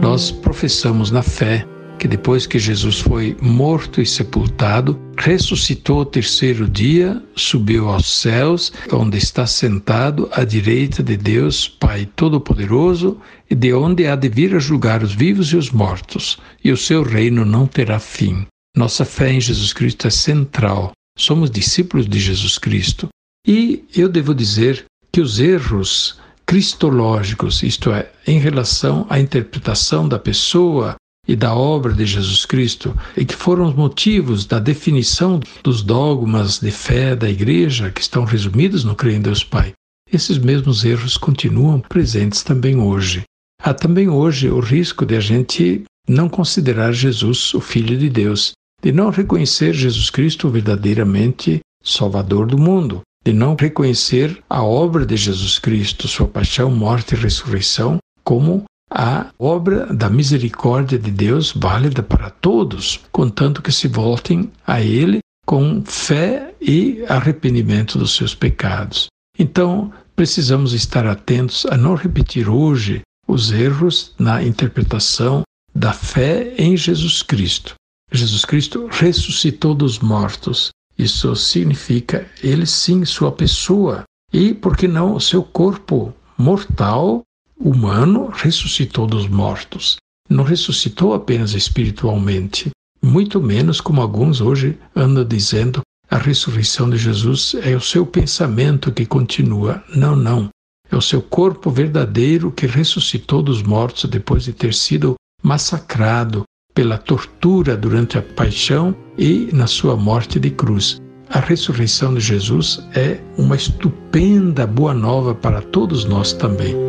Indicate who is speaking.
Speaker 1: nós professamos na fé que depois que Jesus foi morto e sepultado, ressuscitou o terceiro dia, subiu aos céus, onde está sentado à direita de Deus, Pai Todo-Poderoso, e de onde há de vir a julgar os vivos e os mortos, e o seu reino não terá fim. Nossa fé em Jesus Cristo é central. Somos discípulos de Jesus Cristo. E eu devo dizer que os erros cristológicos, isto é, em relação à interpretação da pessoa e da obra de Jesus Cristo, e que foram os motivos da definição dos dogmas de fé da Igreja, que estão resumidos no Creio em Deus Pai. Esses mesmos erros continuam presentes também hoje. Há também hoje o risco de a gente não considerar Jesus o Filho de Deus, de não reconhecer Jesus Cristo verdadeiramente Salvador do mundo, de não reconhecer a obra de Jesus Cristo, sua paixão, morte e ressurreição, como a obra da misericórdia de Deus válida para todos, contanto que se voltem a Ele com fé e arrependimento dos seus pecados. Então, precisamos estar atentos a não repetir hoje os erros na interpretação da fé em Jesus Cristo. Jesus Cristo ressuscitou dos mortos. Isso significa ele sim, sua pessoa. E, por que não, seu corpo mortal humano ressuscitou dos mortos. Não ressuscitou apenas espiritualmente, muito menos como alguns hoje andam dizendo, a ressurreição de Jesus é o seu pensamento que continua. Não, não. É o seu corpo verdadeiro que ressuscitou dos mortos depois de ter sido massacrado pela tortura durante a paixão e na sua morte de cruz. A ressurreição de Jesus é uma estupenda boa nova para todos nós também.